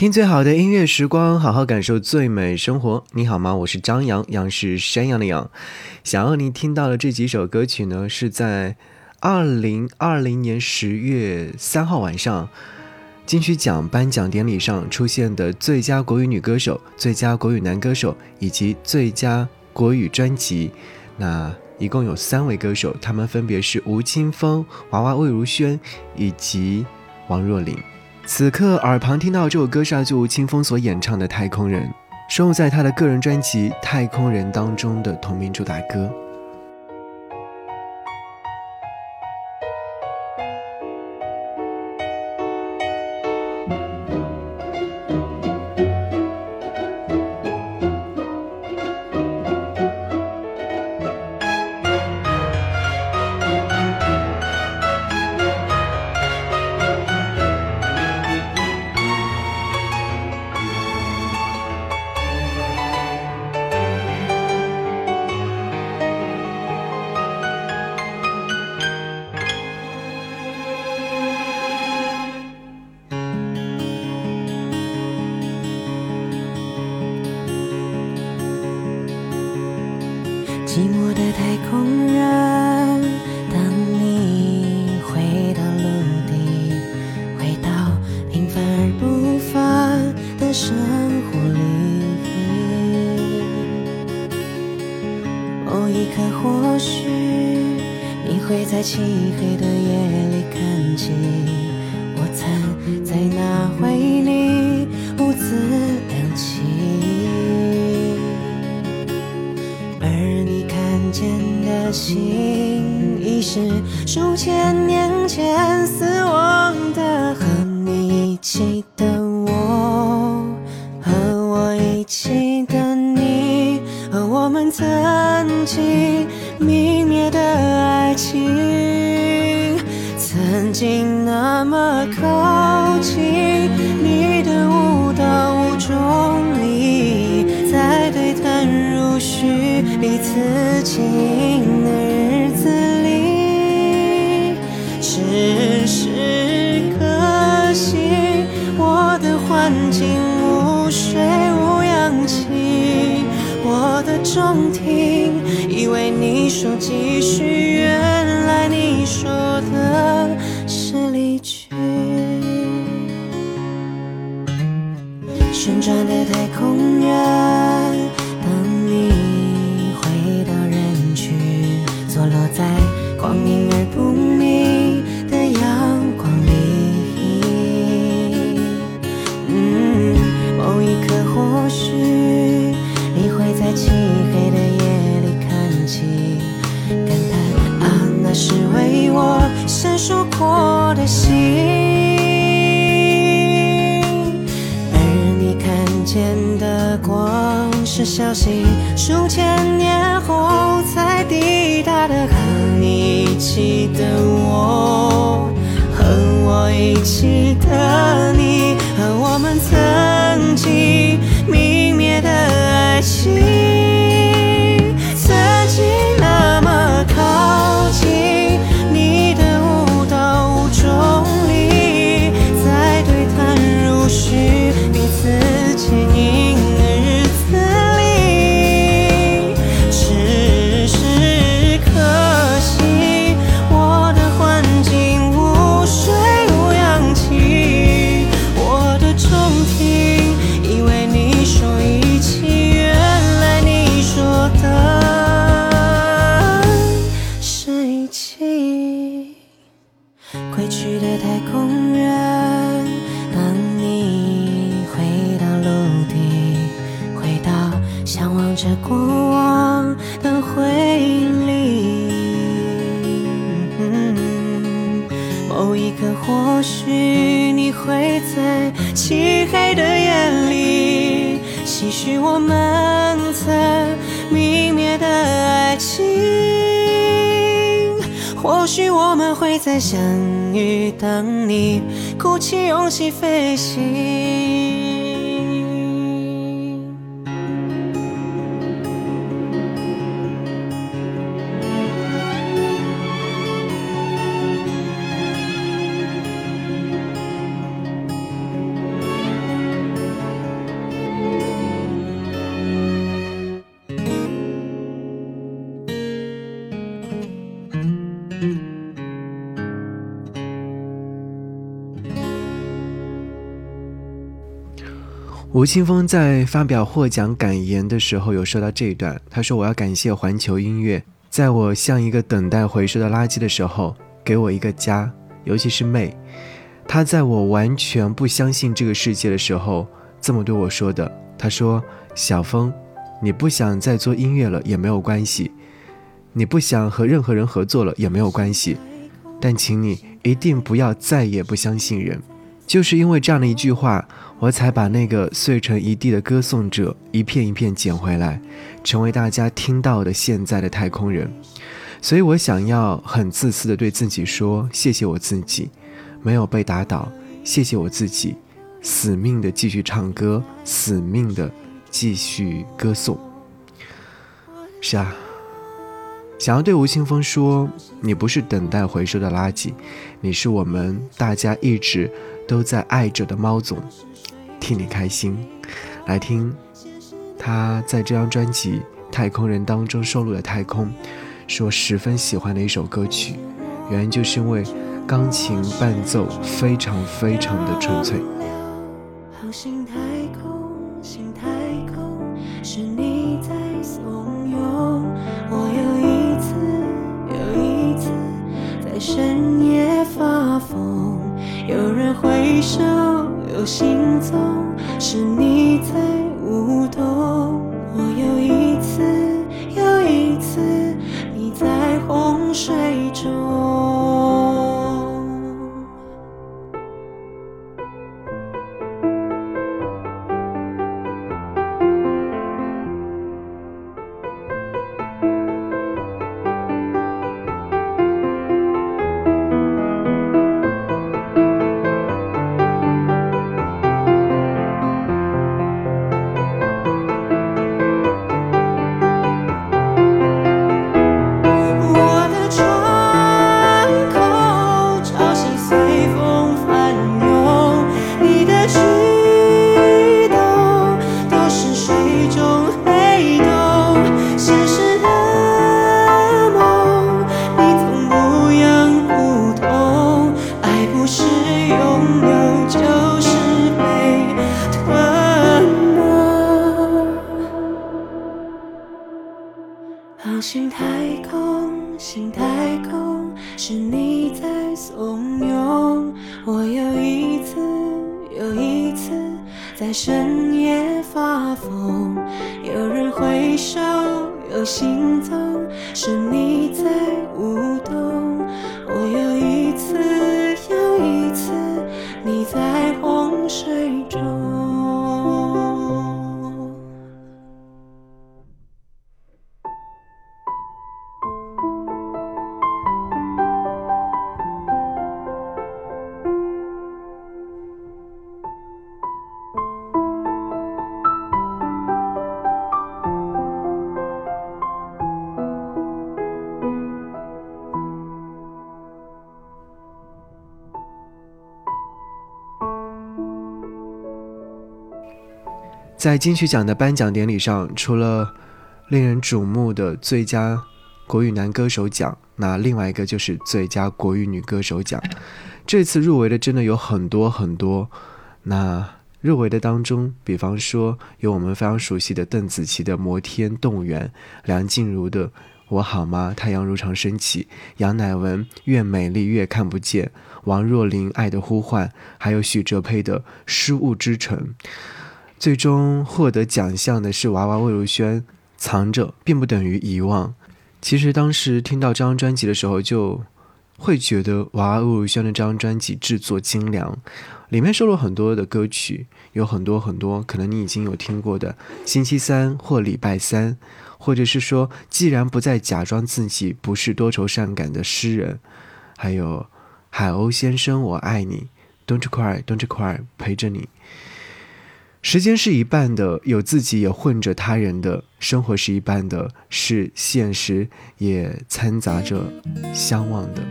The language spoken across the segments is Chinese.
听最好的音乐时光，好好感受最美生活。你好吗？我是张扬，杨是山羊的羊。想要你听到的这几首歌曲呢，是在二零二零年十月三号晚上金曲奖颁奖典礼上出现的最佳国语女歌手、最佳国语男歌手以及最佳国语专辑。那一共有三位歌手，他们分别是吴青峰、娃娃魏如萱以及王若琳。此刻耳旁听到这首歌是阿祖清风所演唱的《太空人》，收录在他的个人专辑《太空人》当中的同名主打歌。在漆黑的夜里看起我曾在那回忆里兀自量力。而你看。见的心已是数千为你说继续，去的太空人，等你回到陆地，回到向往着过往的回忆里。某一刻，或许你会在漆黑的夜里，唏嘘我们曾泯灭的爱情。或许我们会再相遇，等你鼓起勇气飞行。吴青峰在发表获奖感言的时候有说到这一段，他说：“我要感谢环球音乐，在我像一个等待回收的垃圾的时候，给我一个家，尤其是妹，她在我完全不相信这个世界的时候，这么对我说的。她说：小峰，你不想再做音乐了也没有关系，你不想和任何人合作了也没有关系，但请你一定不要再也不相信人。”就是因为这样的一句话，我才把那个碎成一地的歌颂者一片一片捡回来，成为大家听到的现在的太空人。所以我想要很自私的对自己说：谢谢我自己，没有被打倒；谢谢我自己，死命的继续唱歌，死命的继续歌颂。是啊，想要对吴青峰说：你不是等待回收的垃圾，你是我们大家一直。都在爱着的猫总，替你开心。来听他在这张专辑《太空人》当中收录的《太空》，是我十分喜欢的一首歌曲，原因就是因为钢琴伴奏非常非常的纯粹。深夜发疯。有人挥手，有行踪，是你在行走，在金曲奖的颁奖典礼上，除了令人瞩目的最佳国语男歌手奖，那另外一个就是最佳国语女歌手奖。这次入围的真的有很多很多。那入围的当中，比方说有我们非常熟悉的邓紫棋的《摩天动物园》，梁静茹的《我好吗》，太阳如常升起，杨乃文《越美丽越看不见》，王若琳《爱的呼唤》，还有许哲佩的《失物之城》。最终获得奖项的是娃娃魏如萱，《藏着并不等于遗忘》。其实当时听到这张专辑的时候，就会觉得娃娃魏如萱的这张专辑制作精良，里面收录很多的歌曲，有很多很多可能你已经有听过的《星期三》或《礼拜三》，或者是说既然不再假装自己不是多愁善感的诗人，还有《海鸥先生我爱你》，Don't cry，Don't cry，陪着你。时间是一半的，有自己也混着他人的生活是一半的，是现实也掺杂着相望的。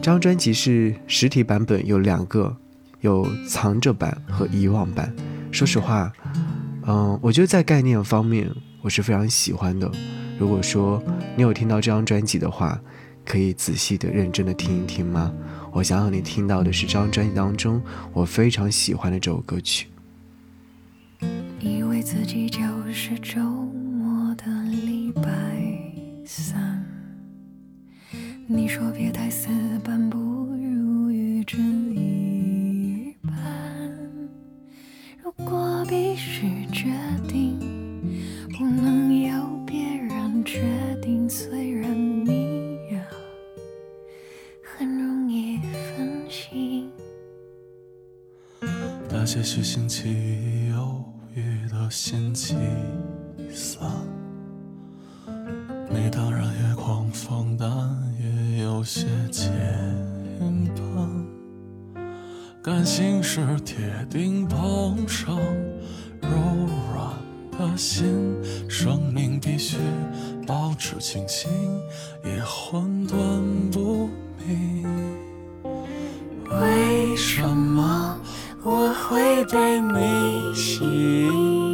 这张专辑是实体版本有两个，有藏着版和遗忘版。说实话，嗯，我觉得在概念方面我是非常喜欢的。如果说你有听到这张专辑的话，可以仔细的、认真的听一听吗？我想让你听到的是这张专辑当中我非常喜欢的这首歌曲。自己就是周末的礼拜三。你说别太死板，不如预知一半。如果必须决定，不能由别人决定，虽然你呀很容易分心。那些许星期一豫的星期三，你当然也狂放，但也有些牵绊。感性是铁钉碰上柔软的心，生命必须保持清醒，也混沌不明。为什么我会被你吸引？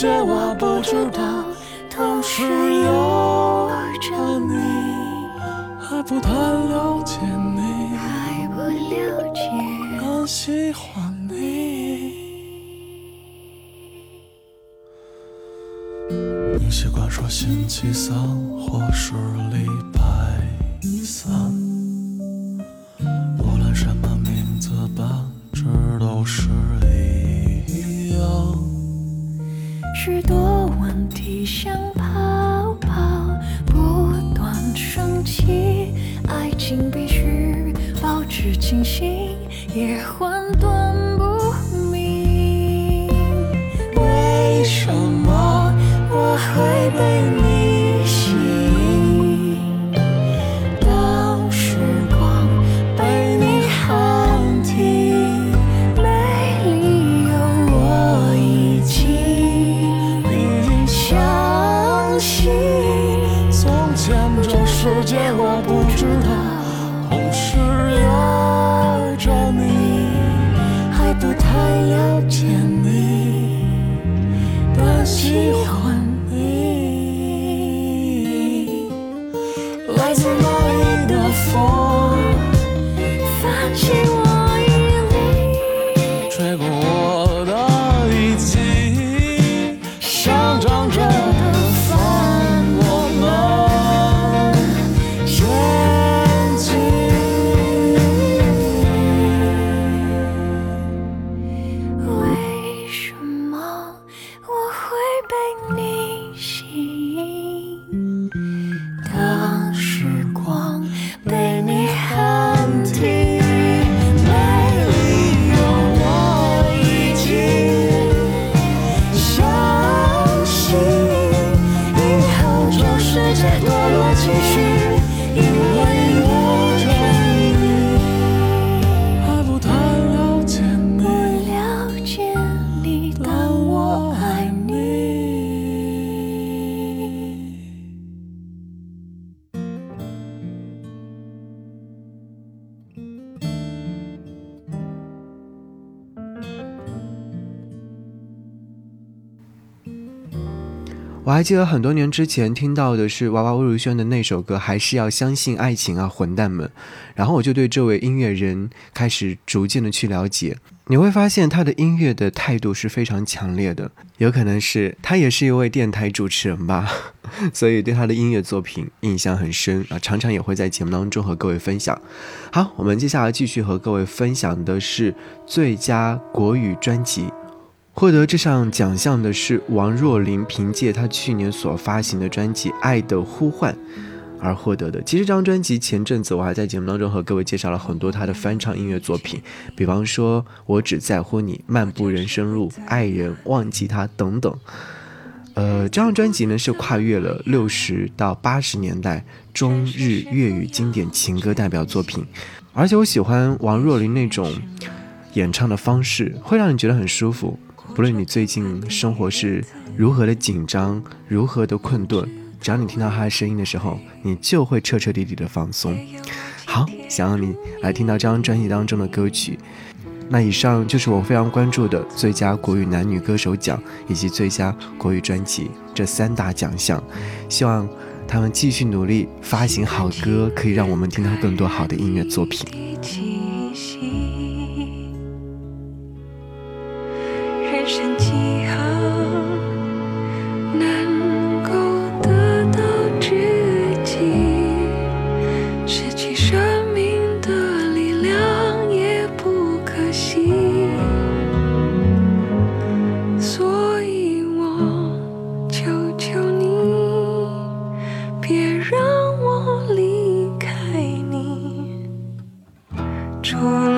这我不知道，同时有着你。还不太了解你，还不了解。很喜欢你。你习惯说星期三或是礼拜三，许多问题像泡泡不断升起，爱情必须保持清醒，也混沌不明。为什么我会被你过。我还记得很多年之前听到的是娃娃魏如萱的那首歌《还是要相信爱情啊，混蛋们》，然后我就对这位音乐人开始逐渐的去了解。你会发现他的音乐的态度是非常强烈的，有可能是他也是一位电台主持人吧，所以对他的音乐作品印象很深啊，常常也会在节目当中和各位分享。好，我们接下来继续和各位分享的是最佳国语专辑。获得这项奖项的是王若琳，凭借她去年所发行的专辑《爱的呼唤》而获得的。其实这张专辑前阵子我还在节目当中和各位介绍了很多她的翻唱音乐作品，比方说《我只在乎你》《漫步人生路》《爱人》《忘记他》等等。呃，这张专辑呢是跨越了六十到八十年代中日粤语经典情歌代表作品，而且我喜欢王若琳那种演唱的方式，会让你觉得很舒服。不论你最近生活是如何的紧张，如何的困顿，只要你听到他的声音的时候，你就会彻彻底底的放松。好，想让你来听到这张专辑当中的歌曲。那以上就是我非常关注的最佳国语男女歌手奖以及最佳国语专辑这三大奖项，希望他们继续努力发行好歌，可以让我们听到更多好的音乐作品。除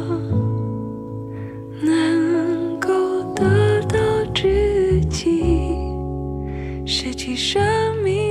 生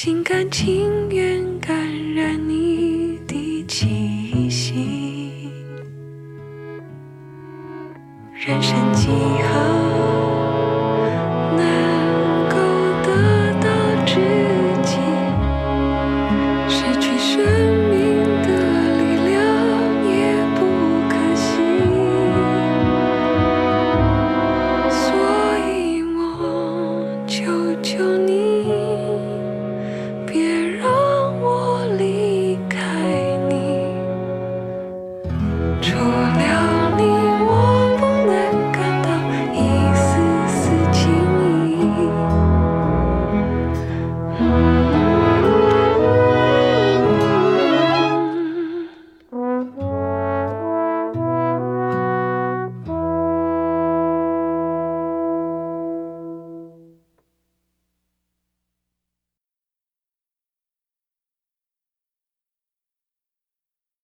心甘情愿感染你。